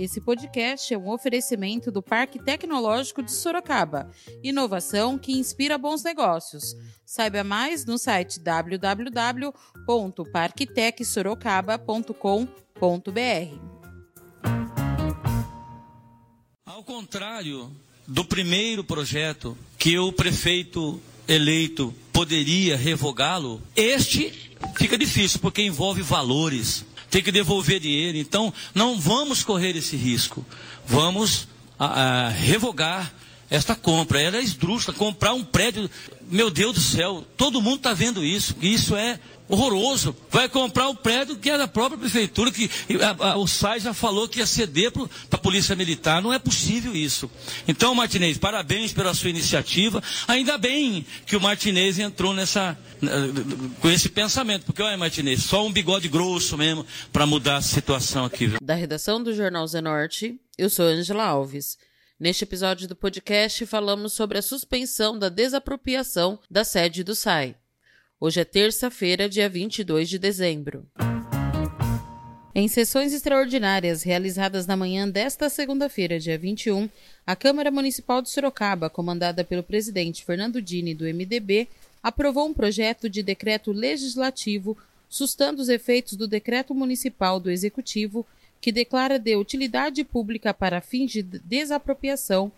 Esse podcast é um oferecimento do Parque Tecnológico de Sorocaba. Inovação que inspira bons negócios. Saiba mais no site www.parktecsorocaba.com.br. Ao contrário do primeiro projeto que o prefeito eleito poderia revogá-lo, este fica difícil porque envolve valores, tem que devolver dinheiro. Então, não vamos correr esse risco. Vamos a, a, revogar esta compra. Era esdrúxula, comprar um prédio. Meu Deus do céu, todo mundo está vendo isso. Isso é horroroso. Vai comprar o um prédio que é da própria prefeitura, que a, a, o SAI já falou que ia ceder para a Polícia Militar. Não é possível isso. Então, Martinez, parabéns pela sua iniciativa. Ainda bem que o Martinez entrou nessa com esse pensamento, porque olha, Martinez, só um bigode grosso mesmo para mudar a situação aqui. Viu? Da redação do Jornal Zenorte, eu sou Angela Alves. Neste episódio do podcast, falamos sobre a suspensão da desapropriação da sede do SAI. Hoje é terça-feira, dia 22 de dezembro. Em sessões extraordinárias realizadas na manhã desta segunda-feira, dia 21, a Câmara Municipal de Sorocaba, comandada pelo presidente Fernando Dini do MDB, aprovou um projeto de decreto legislativo sustando os efeitos do decreto municipal do Executivo que declara de utilidade pública para fins de desapropriação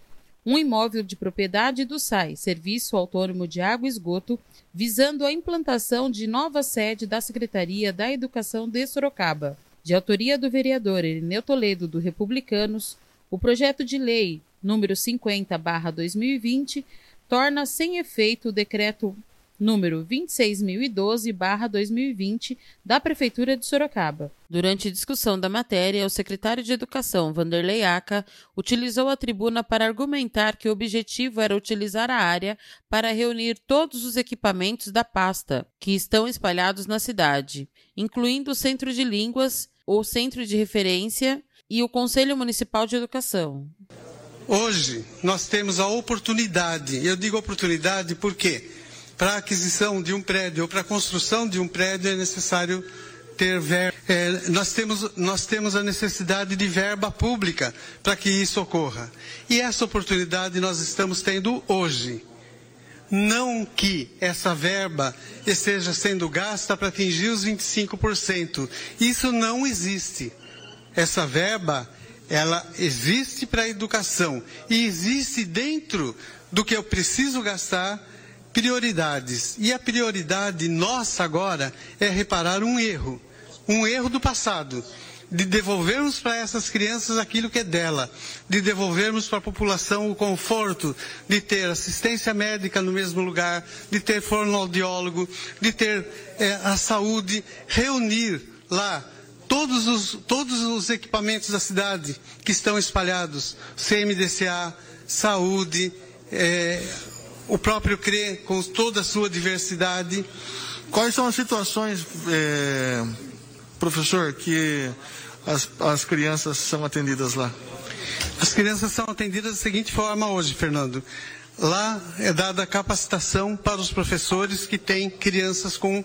um imóvel de propriedade do SAI, Serviço Autônomo de Água e Esgoto, visando a implantação de nova sede da Secretaria da Educação de Sorocaba. De autoria do vereador Irineu Toledo, do Republicanos, o projeto de lei número 50/2020 torna sem efeito o decreto número 26.012-2020 da Prefeitura de Sorocaba. Durante discussão da matéria, o secretário de Educação, Vanderlei Aca, utilizou a tribuna para argumentar que o objetivo era utilizar a área para reunir todos os equipamentos da pasta que estão espalhados na cidade, incluindo o Centro de Línguas, o Centro de Referência e o Conselho Municipal de Educação. Hoje nós temos a oportunidade, eu digo oportunidade porque para a aquisição de um prédio ou para a construção de um prédio é necessário ter verba. É, nós, temos, nós temos a necessidade de verba pública para que isso ocorra. E essa oportunidade nós estamos tendo hoje. Não que essa verba esteja sendo gasta para atingir os 25%. Isso não existe. Essa verba, ela existe para a educação e existe dentro do que eu preciso gastar prioridades. E a prioridade nossa agora é reparar um erro, um erro do passado, de devolvermos para essas crianças aquilo que é dela, de devolvermos para a população o conforto de ter assistência médica no mesmo lugar, de ter fonoaudiólogo, de ter é, a saúde, reunir lá todos os, todos os equipamentos da cidade que estão espalhados, CMDCA, saúde, é, o próprio CRE, com toda a sua diversidade. Quais são as situações, é, professor, que as, as crianças são atendidas lá? As crianças são atendidas da seguinte forma hoje, Fernando. Lá é dada capacitação para os professores que têm crianças com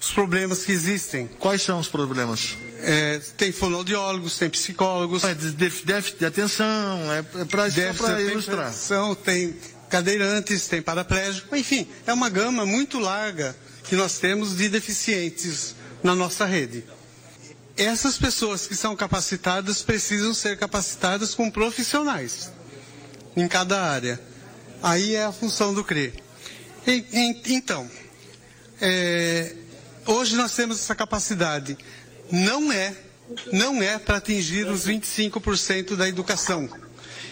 os problemas que existem. Quais são os problemas? É, tem fonoaudiólogos, tem psicólogos. É déficit de atenção, é, é para ilustrar. Tem cadeirantes, tem paraplégico, enfim, é uma gama muito larga que nós temos de deficientes na nossa rede. Essas pessoas que são capacitadas precisam ser capacitadas com profissionais em cada área. Aí é a função do CRE. Então, é, hoje nós temos essa capacidade. Não é, não é para atingir os 25% da educação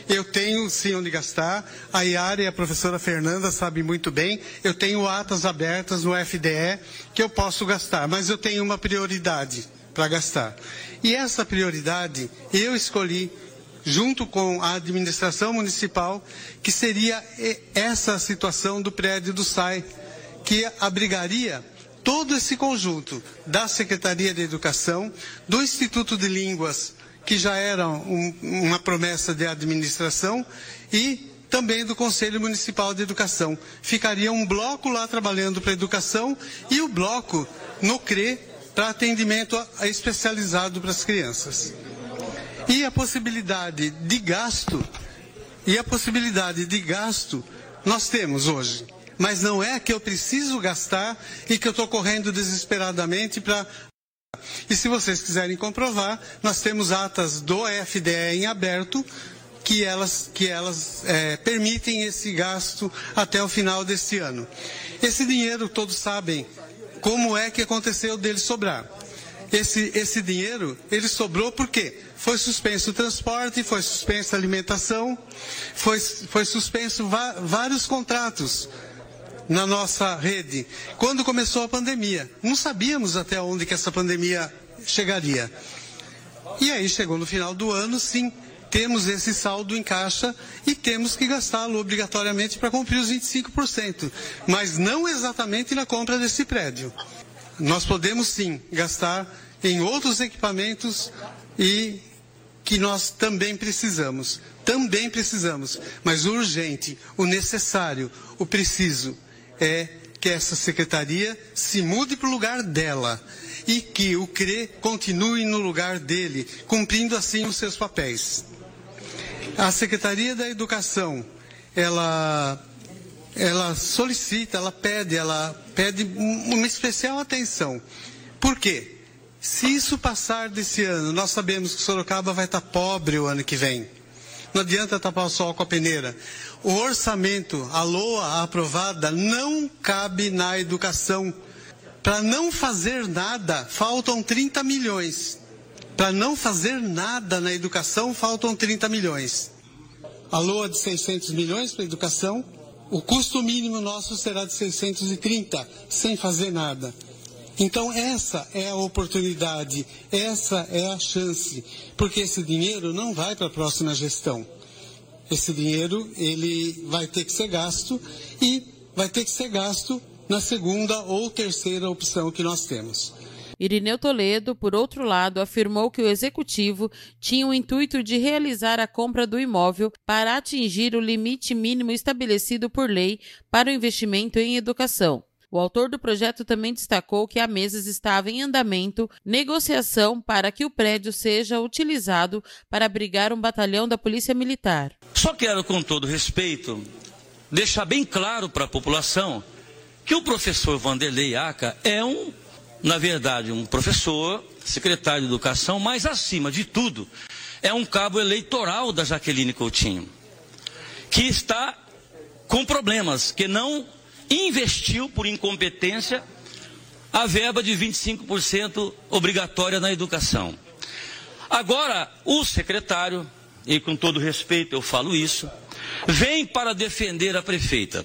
eu tenho sim onde gastar. A Iara e a professora Fernanda sabem muito bem. Eu tenho atas abertas no FDE que eu posso gastar, mas eu tenho uma prioridade para gastar. E essa prioridade eu escolhi junto com a administração municipal, que seria essa situação do prédio do SAI, que abrigaria todo esse conjunto da Secretaria de Educação, do Instituto de Línguas que já era um, uma promessa de administração, e também do Conselho Municipal de Educação. Ficaria um bloco lá trabalhando para educação e o bloco no CRE para atendimento especializado para as crianças. E a possibilidade de gasto, e a possibilidade de gasto nós temos hoje. Mas não é que eu preciso gastar e que eu estou correndo desesperadamente para e se vocês quiserem comprovar, nós temos atas do FDE em aberto que elas, que elas é, permitem esse gasto até o final deste ano. Esse dinheiro, todos sabem como é que aconteceu dele sobrar. Esse, esse dinheiro, ele sobrou por quê? Foi suspenso o transporte, foi suspenso a alimentação, foi, foi suspenso vários contratos na nossa rede. Quando começou a pandemia, não sabíamos até onde que essa pandemia chegaria. E aí chegou no final do ano, sim, temos esse saldo em caixa e temos que gastá-lo obrigatoriamente para cumprir os 25%, mas não exatamente na compra desse prédio. Nós podemos sim gastar em outros equipamentos e que nós também precisamos. Também precisamos, mas o urgente, o necessário, o preciso é que essa secretaria se mude para o lugar dela e que o CRE continue no lugar dele, cumprindo assim os seus papéis. A Secretaria da Educação, ela, ela solicita, ela pede, ela pede uma especial atenção. Por quê? Se isso passar desse ano, nós sabemos que Sorocaba vai estar pobre o ano que vem. Não adianta tapar o sol com a peneira. O orçamento, a LOA aprovada, não cabe na educação. Para não fazer nada, faltam 30 milhões. Para não fazer nada na educação, faltam 30 milhões. A LOA de 600 milhões para a educação, o custo mínimo nosso será de 630, sem fazer nada. Então essa é a oportunidade, essa é a chance, porque esse dinheiro não vai para a próxima gestão. Esse dinheiro ele vai ter que ser gasto e vai ter que ser gasto na segunda ou terceira opção que nós temos. Irineu Toledo, por outro lado, afirmou que o executivo tinha o intuito de realizar a compra do imóvel para atingir o limite mínimo estabelecido por lei para o investimento em educação. O autor do projeto também destacou que há meses estava em andamento negociação para que o prédio seja utilizado para abrigar um batalhão da Polícia Militar. Só quero, com todo respeito, deixar bem claro para a população que o professor Vanderlei Aca é um, na verdade, um professor, secretário de Educação, mas acima de tudo, é um cabo eleitoral da Jaqueline Coutinho, que está com problemas, que não investiu por incompetência a verba de 25% obrigatória na educação. Agora, o secretário, e com todo respeito eu falo isso, vem para defender a prefeita.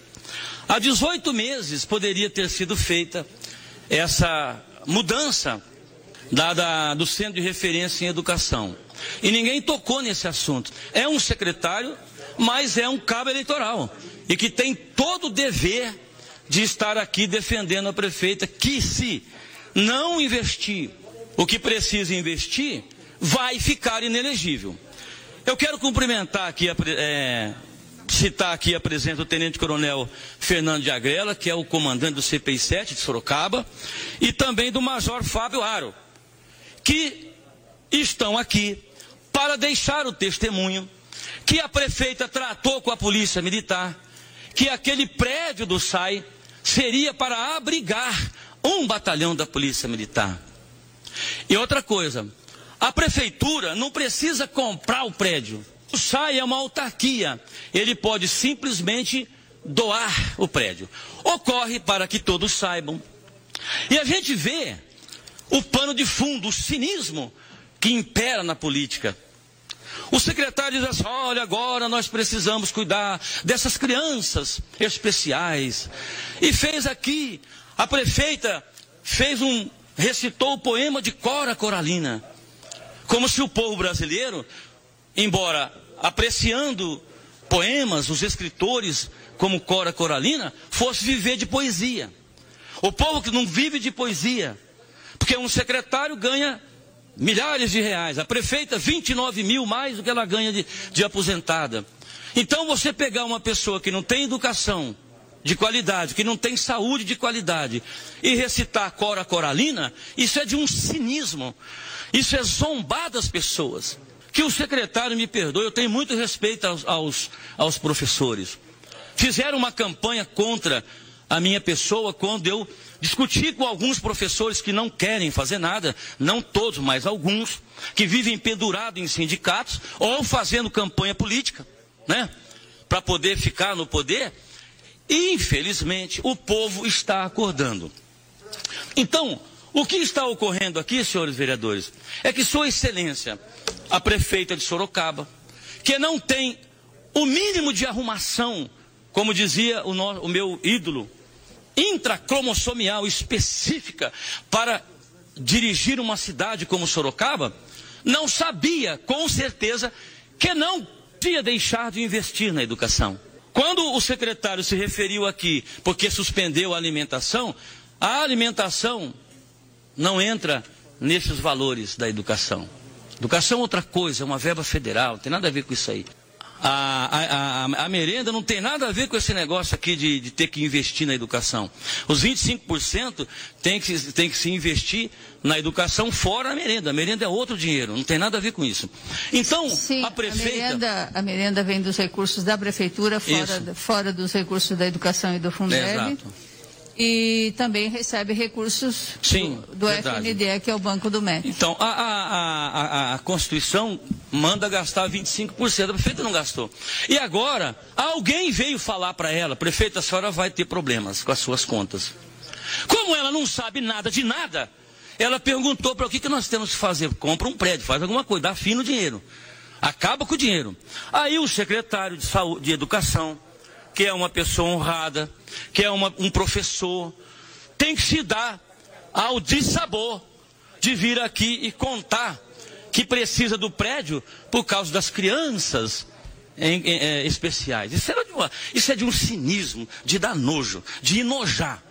Há 18 meses poderia ter sido feita essa mudança da, da, do centro de referência em educação. E ninguém tocou nesse assunto. É um secretário, mas é um cabo eleitoral. E que tem todo o dever de estar aqui defendendo a prefeita que se não investir o que precisa investir, vai ficar inelegível. Eu quero cumprimentar aqui, é, citar aqui a presença do Tenente Coronel Fernando de Agrela, que é o comandante do CPI 7 de Sorocaba, e também do Major Fábio Aro, que estão aqui para deixar o testemunho que a prefeita tratou com a polícia militar, que aquele prédio do SAI seria para abrigar um batalhão da Polícia Militar. E outra coisa, a prefeitura não precisa comprar o prédio. O SAI é uma autarquia. Ele pode simplesmente doar o prédio. Ocorre para que todos saibam. E a gente vê o pano de fundo, o cinismo que impera na política. O secretário diz assim: olha, agora nós precisamos cuidar dessas crianças especiais. E fez aqui, a prefeita fez um, recitou o poema de Cora Coralina. Como se o povo brasileiro, embora apreciando poemas, os escritores como Cora Coralina, fosse viver de poesia. O povo que não vive de poesia, porque um secretário ganha milhares de reais. A prefeita, 29 mil mais do que ela ganha de, de aposentada. Então você pegar uma pessoa que não tem educação de qualidade, que não tem saúde de qualidade, e recitar Cora Coralina, isso é de um cinismo. Isso é zombar das pessoas. que o secretário me perdoe, eu tenho muito respeito aos, aos, aos professores. Fizeram uma campanha contra a minha pessoa quando eu discuti com alguns professores que não querem fazer nada, não todos, mas alguns, que vivem pendurados em sindicatos ou fazendo campanha política, né? Para poder ficar no poder. E, infelizmente, o povo está acordando. Então, o que está ocorrendo aqui, senhores vereadores, é que Sua Excelência, a prefeita de Sorocaba, que não tem o mínimo de arrumação, como dizia o, no, o meu ídolo, intracromossomial específica para dirigir uma cidade como Sorocaba, não sabia com certeza que não tinha deixado de investir na educação. Quando o secretário se referiu aqui, porque suspendeu a alimentação, a alimentação não entra nesses valores da educação. Educação é outra coisa, é uma verba federal, não tem nada a ver com isso aí. A, a, a, merenda não tem nada a ver com esse negócio aqui de, de ter que investir na educação. Os 25% tem que, tem que se investir na educação fora a merenda. A merenda é outro dinheiro, não tem nada a ver com isso. Então, Sim, a prefeita. A merenda, a merenda vem dos recursos da prefeitura, fora, fora dos recursos da educação e do Fundeb. Exato e também recebe recursos Sim, do, do FNDE, que é o Banco do MEC. Então, a, a, a, a, Constituição manda gastar 25%, a prefeita não gastou. E agora, alguém veio falar para ela, prefeita, a senhora vai ter problemas com as suas contas. Como ela não sabe nada de nada, ela perguntou para o que, que nós temos que fazer. Compra um prédio, faz alguma coisa, dá fim no dinheiro. Acaba com o dinheiro. Aí o secretário de, saúde, de Educação, que é uma pessoa honrada, que é uma, um professor, tem que se dar ao dissabor de vir aqui e contar que precisa do prédio por causa das crianças em, em, é, especiais. Isso é, de uma, isso é de um cinismo, de dar nojo, de enojar.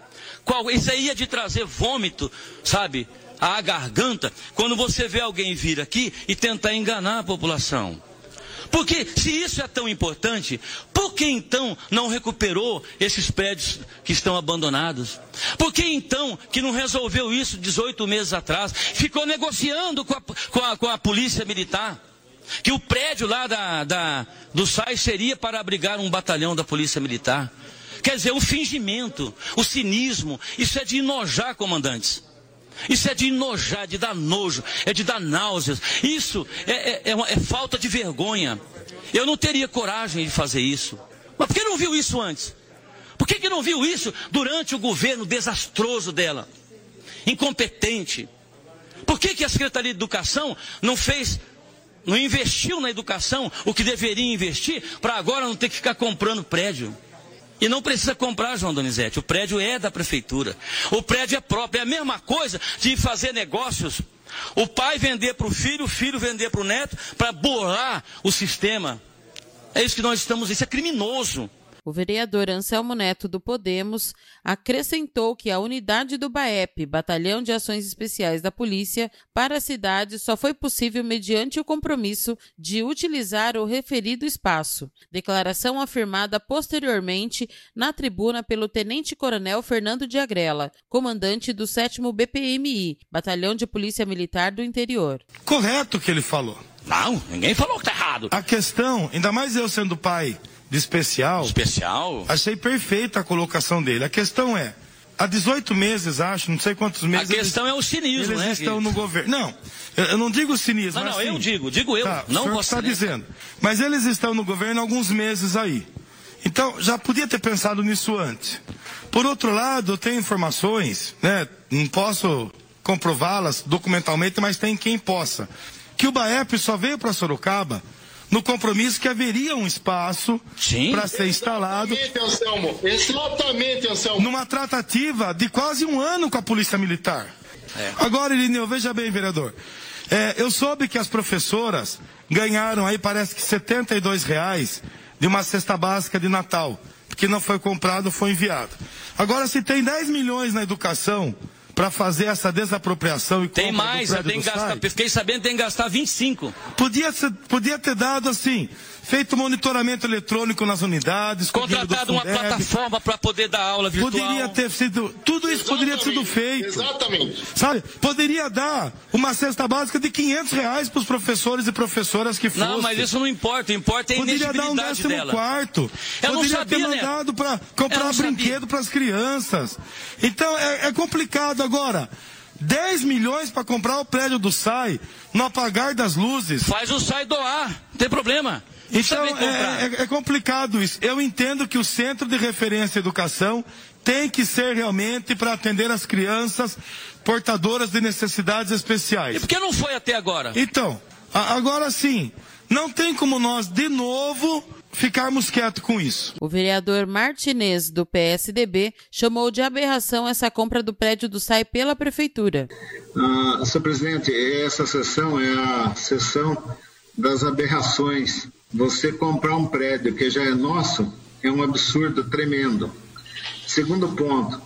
Qual, isso aí é de trazer vômito, sabe, à garganta, quando você vê alguém vir aqui e tentar enganar a população. Porque se isso é tão importante, por que então não recuperou esses prédios que estão abandonados? Por que então que não resolveu isso 18 meses atrás? Ficou negociando com a, com a, com a polícia militar? Que o prédio lá da, da, do SAI seria para abrigar um batalhão da polícia militar. Quer dizer, o fingimento, o cinismo, isso é de enojar comandantes. Isso é de enojar, de dar nojo, é de dar náuseas. Isso é, é, é, uma, é falta de vergonha. Eu não teria coragem de fazer isso. Mas por que não viu isso antes? Por que, que não viu isso durante o governo desastroso dela? Incompetente. Por que, que a Secretaria de Educação não fez, não investiu na educação o que deveria investir para agora não ter que ficar comprando prédio? E não precisa comprar, João Donizete. O prédio é da prefeitura. O prédio é próprio. É a mesma coisa de fazer negócios. O pai vender para o filho, o filho vender para o neto, para burlar o sistema. É isso que nós estamos. Isso é criminoso. O vereador Anselmo Neto do Podemos acrescentou que a unidade do BAEP, Batalhão de Ações Especiais da Polícia, para a cidade só foi possível mediante o compromisso de utilizar o referido espaço. Declaração afirmada posteriormente na tribuna pelo Tenente-Coronel Fernando de Agrela, comandante do 7 BPMI, Batalhão de Polícia Militar do Interior. Correto o que ele falou. Não, ninguém falou que tá errado. A questão, ainda mais eu sendo pai de especial. Especial? Achei perfeita a colocação dele. A questão é, há 18 meses, acho, não sei quantos meses. A questão eles, é o cinismo, eles né? Eles estão no governo. Não, eu não digo cinismo. Não, não, assim, eu digo, digo eu. Tá, não você está dizendo. Mas eles estão no governo há alguns meses aí. Então, já podia ter pensado nisso antes. Por outro lado, eu tenho informações, né? Não posso comprová-las documentalmente, mas tem quem possa. Que o BAEP só veio para Sorocaba no compromisso que haveria um espaço para ser instalado. Exatamente, Anselmo. Exatamente, Anselmo. Numa tratativa de quase um ano com a Polícia Militar. É. Agora, Irineu, veja bem, vereador. É, eu soube que as professoras ganharam aí, parece que 72 reais de uma cesta básica de Natal. Que não foi comprado, foi enviado. Agora, se tem 10 milhões na educação, para fazer essa desapropriação e Tem mais, tem que gastar, fiquei sabendo que tem que gastar 25. Podia, ser, podia ter dado assim, feito monitoramento eletrônico nas unidades. Contratado uma plataforma para poder dar aula virtual. Poderia ter sido tudo isso poderia ter sido feito. Exatamente. Sabe? Poderia dar uma cesta básica de 500 reais para os professores e professoras que fossem. Não, mas isso não importa. Importa é a Poderia dar um décimo dela. quarto. Eu Poderia não sabia, ter mandado para comprar brinquedo para as crianças. Então é, é complicado agora. 10 milhões para comprar o prédio do SAI, no apagar das luzes. Faz o SAI doar, não tem problema. Então é, é, é, complicado isso. Eu entendo que o Centro de Referência Educação tem que ser realmente para atender as crianças portadoras de necessidades especiais. E por que não foi até agora? Então, agora sim, não tem como nós de novo ficarmos quietos com isso. O vereador Martinez, do PSDB, chamou de aberração essa compra do prédio do SAI pela prefeitura. Ah, senhor presidente, essa sessão é a sessão das aberrações. Você comprar um prédio que já é nosso é um absurdo tremendo. Segundo ponto,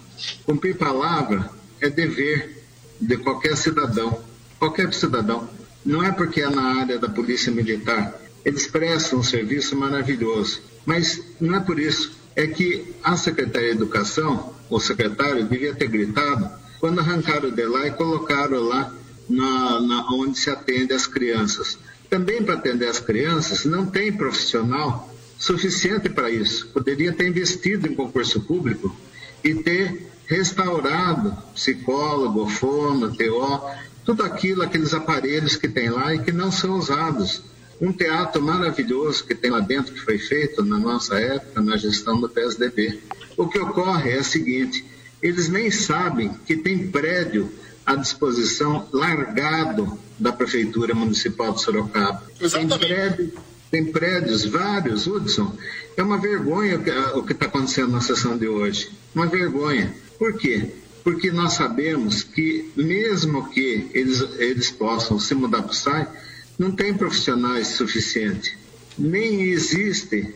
cumprir palavra é dever de qualquer cidadão, qualquer cidadão. Não é porque é na área da polícia militar. Eles prestam um serviço maravilhoso, mas não é por isso. É que a secretária de Educação, o secretário, devia ter gritado quando arrancaram de lá e colocaram lá na, na onde se atende as crianças. Também para atender as crianças não tem profissional suficiente para isso. Poderia ter investido em concurso público e ter restaurado psicólogo, fono, TO, tudo aquilo, aqueles aparelhos que tem lá e que não são usados. Um teatro maravilhoso que tem lá dentro, que foi feito na nossa época, na gestão do PSDB. O que ocorre é o seguinte: eles nem sabem que tem prédio à disposição largado da Prefeitura Municipal de Sorocaba. Exatamente. Tem prédio tem prédios, vários, Hudson. É uma vergonha o que está acontecendo na sessão de hoje. Uma vergonha. Por quê? Porque nós sabemos que, mesmo que eles, eles possam se mudar para o SAI, não tem profissionais suficientes. Nem existe,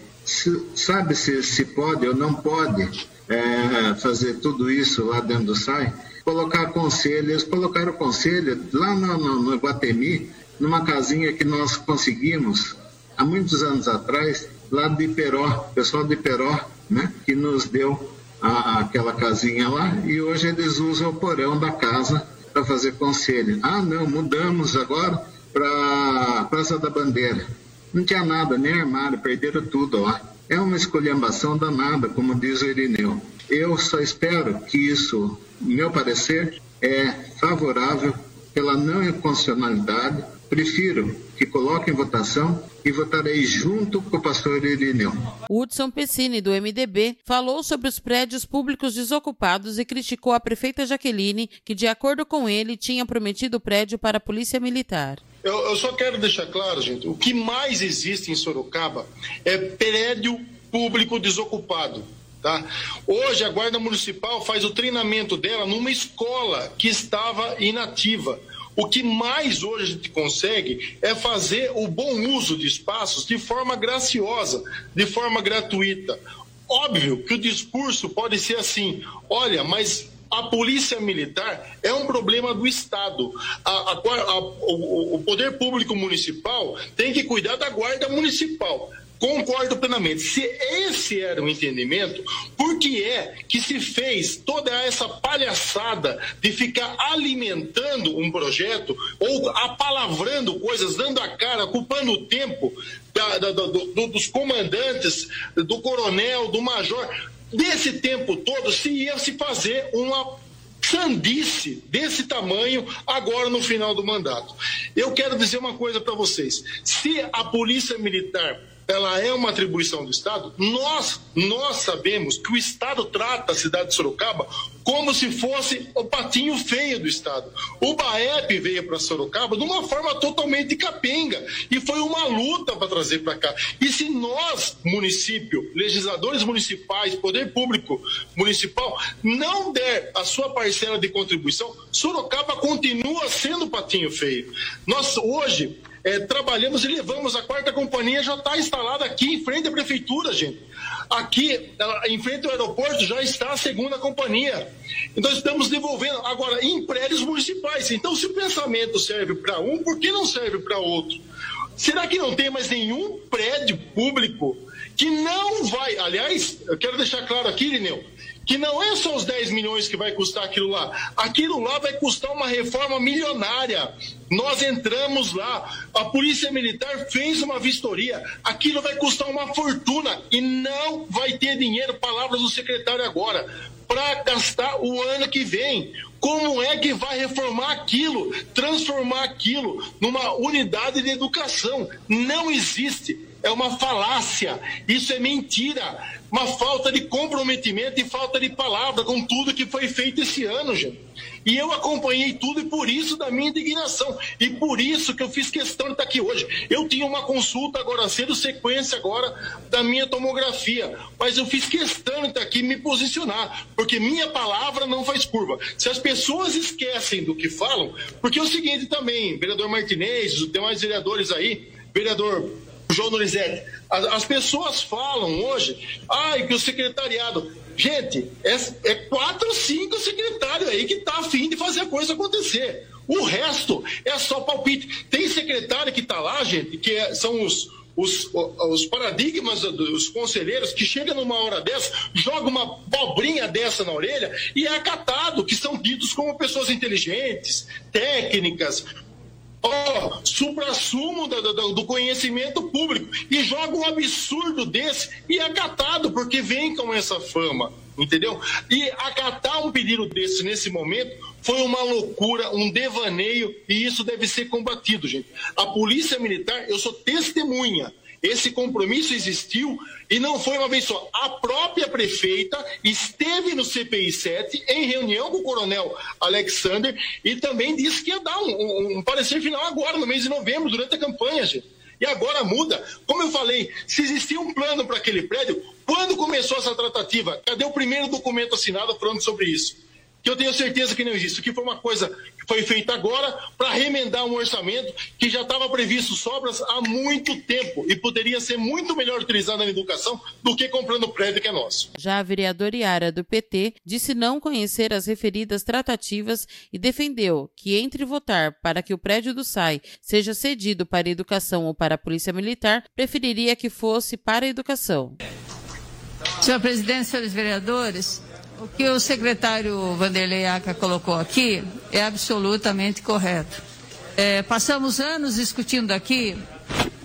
sabe se, se pode ou não pode é, fazer tudo isso lá dentro do SAI. Colocar conselho, eles colocaram conselho lá no, no, no Guatemi, numa casinha que nós conseguimos há muitos anos atrás, lá de Iperó, pessoal de Iperó, né, que nos deu a, aquela casinha lá e hoje eles usam o porão da casa para fazer conselho. Ah, não, mudamos agora para Praça da Bandeira. Não tinha nada, nem armário, perderam tudo lá. É uma escolhambação danada, como diz o Irineu. Eu só espero que isso, meu parecer, é favorável pela não inconstitucionalidade Prefiro que coloque em votação e votarei junto com o pastor Irineu. Hudson Pessini, do MDB, falou sobre os prédios públicos desocupados e criticou a prefeita Jaqueline, que, de acordo com ele, tinha prometido o prédio para a Polícia Militar. Eu, eu só quero deixar claro, gente, o que mais existe em Sorocaba é prédio público desocupado. Tá? Hoje a Guarda Municipal faz o treinamento dela numa escola que estava inativa. O que mais hoje a gente consegue é fazer o bom uso de espaços de forma graciosa, de forma gratuita. Óbvio que o discurso pode ser assim: olha, mas a polícia militar é um problema do Estado. A, a, a, o, o, poder público municipal tem que cuidar da guarda municipal. Concordo plenamente. Se esse era o entendimento, por que é que se fez toda essa palhaçada de ficar alimentando um projeto ou apalavrando coisas, dando a cara, ocupando o tempo da, da, do, dos comandantes, do coronel, do major? Desse tempo todo, se ia se fazer uma sandice desse tamanho agora no final do mandato. Eu quero dizer uma coisa para vocês: se a polícia militar ela é uma atribuição do Estado, nós, nós sabemos que o Estado trata a cidade de Sorocaba como se fosse o patinho feio do Estado. O BAEP veio para Sorocaba de uma forma totalmente capenga e foi uma luta para trazer para cá. E se nós, município, legisladores municipais, poder público municipal, não der a sua parcela de contribuição, Sorocaba continua sendo patinho feio. Nós hoje é, trabalhamos e levamos. A quarta companhia já está instalada aqui em frente à prefeitura, gente. Aqui, em frente ao aeroporto, já está a segunda companhia. Então, estamos devolvendo agora em prédios municipais. Então, se o pensamento serve para um, por que não serve para outro? Será que não tem mais nenhum prédio público que não vai. Aliás, eu quero deixar claro aqui, Lineu, que não é só os 10 milhões que vai custar aquilo lá. Aquilo lá vai custar uma reforma milionária. Nós entramos lá, a Polícia Militar fez uma vistoria, aquilo vai custar uma fortuna e não vai ter dinheiro, palavras do secretário agora, para gastar o ano que vem. Como é que vai reformar aquilo, transformar aquilo numa unidade de educação? Não existe. É uma falácia. Isso é mentira uma falta de comprometimento e falta de palavra com tudo que foi feito esse ano, gente. E eu acompanhei tudo e por isso da minha indignação. E por isso que eu fiz questão de estar aqui hoje. Eu tinha uma consulta agora cedo, sequência agora da minha tomografia. Mas eu fiz questão de estar aqui me posicionar. Porque minha palavra não faz curva. Se as pessoas esquecem do que falam, porque é o seguinte também, vereador Martinez, os demais vereadores aí, vereador João Donizete, as, as, pessoas falam hoje, ai, que o secretariado. Gente, é, é quatro, cinco secretários aí que tá afim de fazer a coisa acontecer. O resto é só palpite. Tem secretário que está lá, gente, que é, são os, os, os, paradigmas dos conselheiros que chega numa hora dessa, joga uma pobrinha dessa na orelha e é acatado, que são ditos como pessoas inteligentes, técnicas, ó, supra-sumo do, do, do, conhecimento público e joga um absurdo desse e é acatado, porque vem com essa fama, entendeu? E acatar um pedido desse nesse momento foi uma loucura, um devaneio e isso deve ser combatido, gente. A Polícia Militar, eu sou testemunha esse compromisso existiu e não foi uma vez só. A própria prefeita esteve no CPI 7 em reunião com o coronel Alexander e também disse que ia dar um, um, um parecer final agora, no mês de novembro, durante a campanha, gente. E agora muda. Como eu falei, se existia um plano para aquele prédio, quando começou essa tratativa? Cadê o primeiro documento assinado falando sobre isso? Que eu tenho certeza que não existe. Que foi uma coisa foi feita agora para remendar um orçamento que já estava previsto sobras há muito tempo e poderia ser muito melhor utilizado na educação do que comprando o prédio que é nosso. Já a vereadora Iara do PT disse não conhecer as referidas tratativas e defendeu que entre votar para que o prédio do SAI seja cedido para a educação ou para a Polícia Militar, preferiria que fosse para a educação. Senhor presidente, senhores vereadores, o que o secretário Vanderlei Aca colocou aqui é absolutamente correto. É, passamos anos discutindo aqui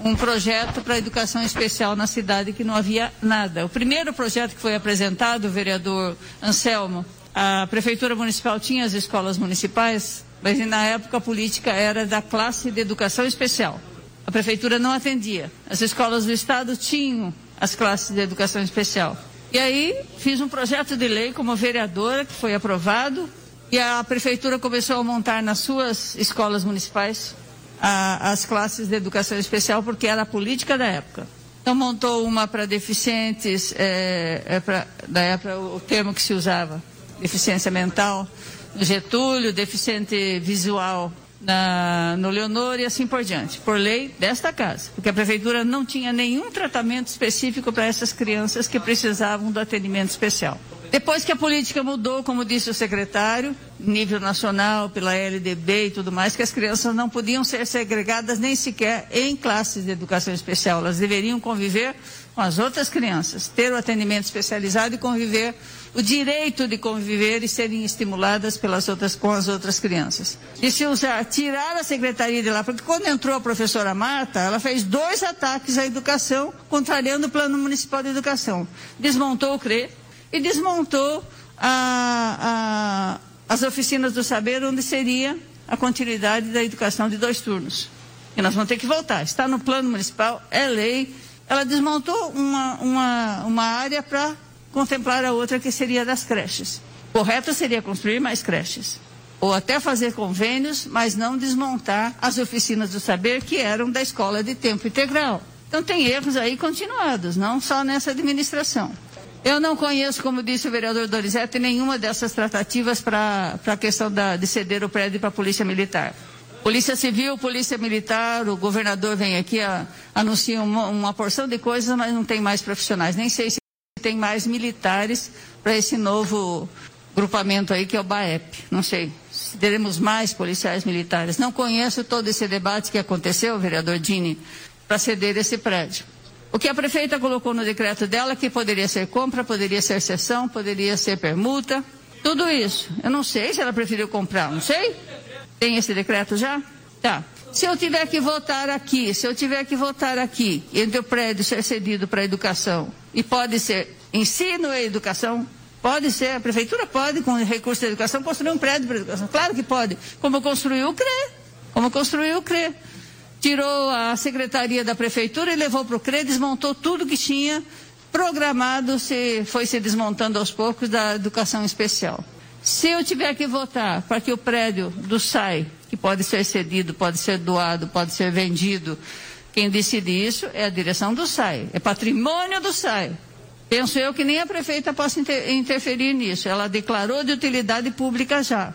um projeto para educação especial na cidade que não havia nada. O primeiro projeto que foi apresentado, o vereador Anselmo, a Prefeitura Municipal tinha as escolas municipais, mas na época a política era da classe de educação especial. A Prefeitura não atendia. As escolas do Estado tinham as classes de educação especial. E aí fiz um projeto de lei como vereadora, que foi aprovado, e a prefeitura começou a montar nas suas escolas municipais a, as classes de educação especial, porque era a política da época. Então montou uma para deficientes, é, é pra, da época o termo que se usava, deficiência mental, no Getúlio, deficiente visual na, no Leonor e assim por diante, por lei desta casa, porque a prefeitura não tinha nenhum tratamento específico para essas crianças que precisavam do atendimento especial. Depois que a política mudou, como disse o secretário, nível nacional, pela LDB e tudo mais, que as crianças não podiam ser segregadas nem sequer em classes de educação especial, elas deveriam conviver com as outras crianças, ter o atendimento especializado e conviver, o direito de conviver e serem estimuladas pelas outras, com as outras crianças. E se usar, tirar a secretaria de lá, porque quando entrou a professora Marta, ela fez dois ataques à educação, contrariando o plano municipal de educação. Desmontou o CRE e desmontou a, a, as oficinas do saber, onde seria a continuidade da educação de dois turnos. E nós vamos ter que voltar. Está no plano municipal, é lei, ela desmontou uma, uma, uma área para contemplar a outra que seria das creches. Correto seria construir mais creches. Ou até fazer convênios, mas não desmontar as oficinas do saber que eram da escola de tempo integral. Então tem erros aí continuados, não só nessa administração. Eu não conheço, como disse o vereador Dorizete, nenhuma dessas tratativas para a questão da, de ceder o prédio para a Polícia Militar. Polícia Civil, Polícia Militar, o governador vem aqui, a, anuncia uma, uma, porção de coisas, mas não tem mais profissionais. Nem sei se tem mais militares para esse novo grupamento aí que é o BAEP. Não sei se teremos mais policiais militares. Não conheço todo esse debate que aconteceu, vereador Dini, para ceder esse prédio. O que a prefeita colocou no decreto dela, que poderia ser compra, poderia ser cessão, poderia ser permuta, tudo isso. Eu não sei se ela preferiu comprar, não sei. Tem esse decreto já? Tá. Se eu tiver que votar aqui, se eu tiver que votar aqui, entre o prédio ser cedido para a educação, e pode ser ensino e educação, pode ser, a prefeitura pode, com recurso da educação, construir um prédio para a educação. Claro que pode. Como construiu o CRE. Como construiu o CRE. Tirou a secretaria da prefeitura e levou para o CRE, desmontou tudo que tinha programado, se, foi se desmontando aos poucos da educação especial. Se eu tiver que votar para que o prédio do SAI que pode ser cedido, pode ser doado, pode ser vendido. Quem decide isso é a direção do SAI, é patrimônio do SAI. Penso eu que nem a prefeita possa inter interferir nisso. Ela declarou de utilidade pública já.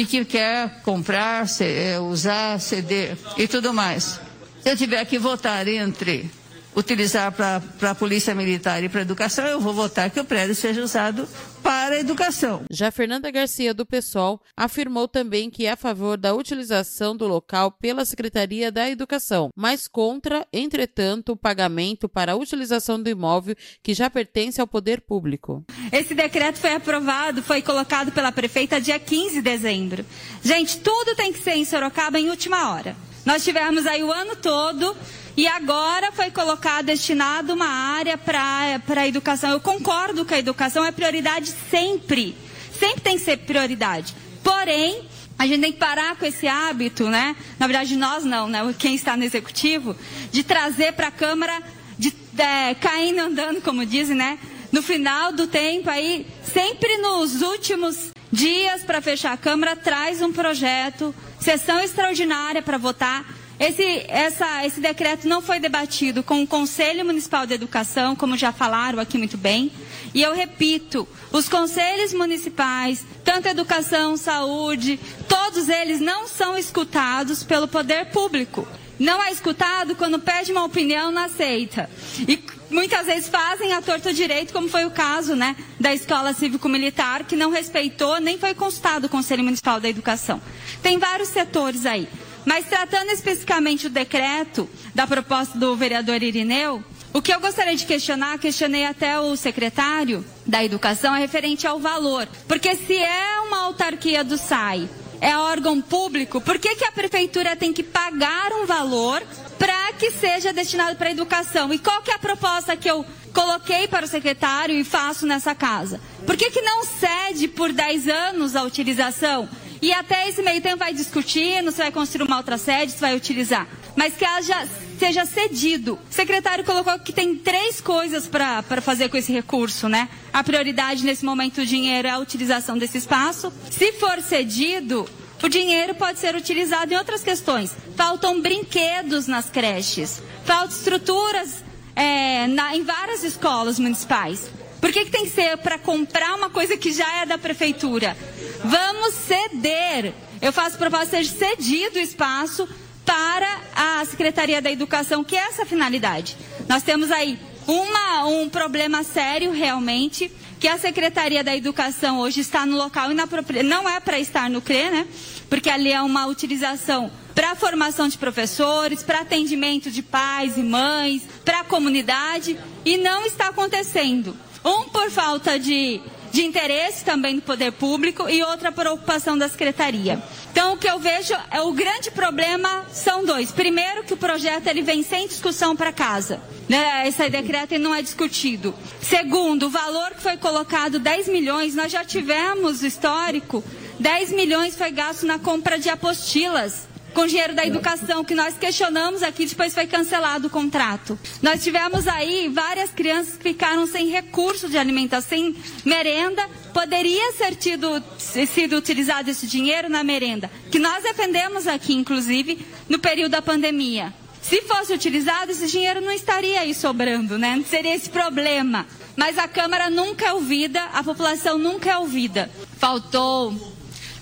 E que quer comprar, é, usar, ceder e tudo mais. Se eu tiver que votar entre utilizar para a Polícia Militar e para a Educação, eu vou votar que o prédio seja usado para a educação. Já Fernanda Garcia, do PSOL, afirmou também que é a favor da utilização do local pela Secretaria da Educação, mas contra, entretanto, o pagamento para a utilização do imóvel que já pertence ao poder público. Esse decreto foi aprovado, foi colocado pela prefeita dia 15 de dezembro. Gente, tudo tem que ser em Sorocaba em última hora. Nós tivemos aí o ano todo e agora foi colocado, destinado uma área para a educação. Eu concordo que a educação é prioridade sempre. Sempre tem que ser prioridade. Porém, a gente tem que parar com esse hábito, né? Na verdade, nós não, né? Quem está no executivo, de trazer para a Câmara, de é, caindo andando, como dizem, né? No final do tempo aí, sempre nos últimos dias para fechar a Câmara, traz um projeto, sessão extraordinária para votar esse, essa, esse decreto não foi debatido com o Conselho Municipal de Educação, como já falaram aqui muito bem. E eu repito, os conselhos municipais, tanto educação, saúde, todos eles não são escutados pelo poder público. Não é escutado quando pede uma opinião, não aceita. E muitas vezes fazem a torta direito, como foi o caso né, da escola cívico-militar, que não respeitou nem foi consultado o Conselho Municipal da Educação. Tem vários setores aí. Mas tratando especificamente o decreto da proposta do vereador Irineu, o que eu gostaria de questionar, questionei até o secretário da Educação, é referente ao valor. Porque se é uma autarquia do SAI, é órgão público, por que, que a prefeitura tem que pagar um valor para que seja destinado para a educação? E qual que é a proposta que eu coloquei para o secretário e faço nessa casa? Por que, que não cede por 10 anos a utilização? E até esse meio tempo vai discutindo se vai construir uma outra sede, se vai utilizar. Mas que haja, seja cedido. O secretário colocou que tem três coisas para fazer com esse recurso, né? A prioridade nesse momento do dinheiro é a utilização desse espaço. Se for cedido, o dinheiro pode ser utilizado em outras questões. Faltam brinquedos nas creches, faltam estruturas é, na, em várias escolas municipais. Por que, que tem que ser para comprar uma coisa que já é da prefeitura? Vamos ceder. Eu faço proposta de cedido o espaço para a Secretaria da Educação, que é essa finalidade. Nós temos aí uma, um problema sério realmente, que a Secretaria da Educação hoje está no local inapropriado. Não é para estar no CRE, né? Porque ali é uma utilização para formação de professores, para atendimento de pais e mães, para a comunidade, e não está acontecendo. Um por falta de, de interesse também do poder público e outra por ocupação da secretaria. Então, o que eu vejo é o grande problema são dois. Primeiro, que o projeto ele vem sem discussão para casa. Né? Esse decreto não é discutido. Segundo, o valor que foi colocado, 10 milhões, nós já tivemos histórico, 10 milhões foi gasto na compra de apostilas com dinheiro da educação que nós questionamos aqui, depois foi cancelado o contrato. Nós tivemos aí várias crianças que ficaram sem recurso de alimentação, sem merenda. Poderia ser tido, sido utilizado esse dinheiro na merenda, que nós defendemos aqui, inclusive, no período da pandemia. Se fosse utilizado, esse dinheiro não estaria aí sobrando, né? Não seria esse problema. Mas a Câmara nunca é ouvida, a população nunca é ouvida. Faltou,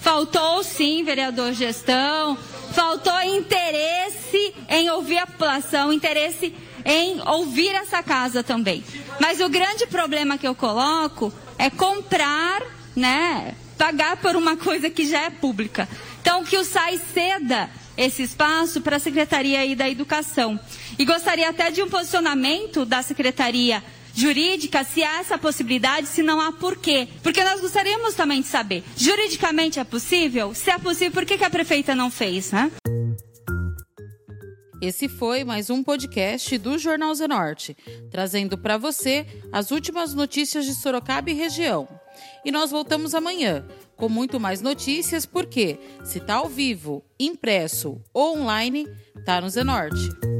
faltou sim, vereador gestão, Faltou interesse em ouvir a população, interesse em ouvir essa casa também. Mas o grande problema que eu coloco é comprar, né? Pagar por uma coisa que já é pública. Então, que o SAI ceda esse espaço para a Secretaria aí da Educação. E gostaria até de um posicionamento da Secretaria jurídica, se há essa possibilidade, se não há por quê. Porque nós gostaríamos também de saber, juridicamente é possível? Se é possível, por que, que a prefeita não fez, né? Esse foi mais um podcast do Jornal Zenorte, trazendo para você as últimas notícias de Sorocaba e região. E nós voltamos amanhã com muito mais notícias, porque se tá ao vivo, impresso ou online, tá no Zenorte.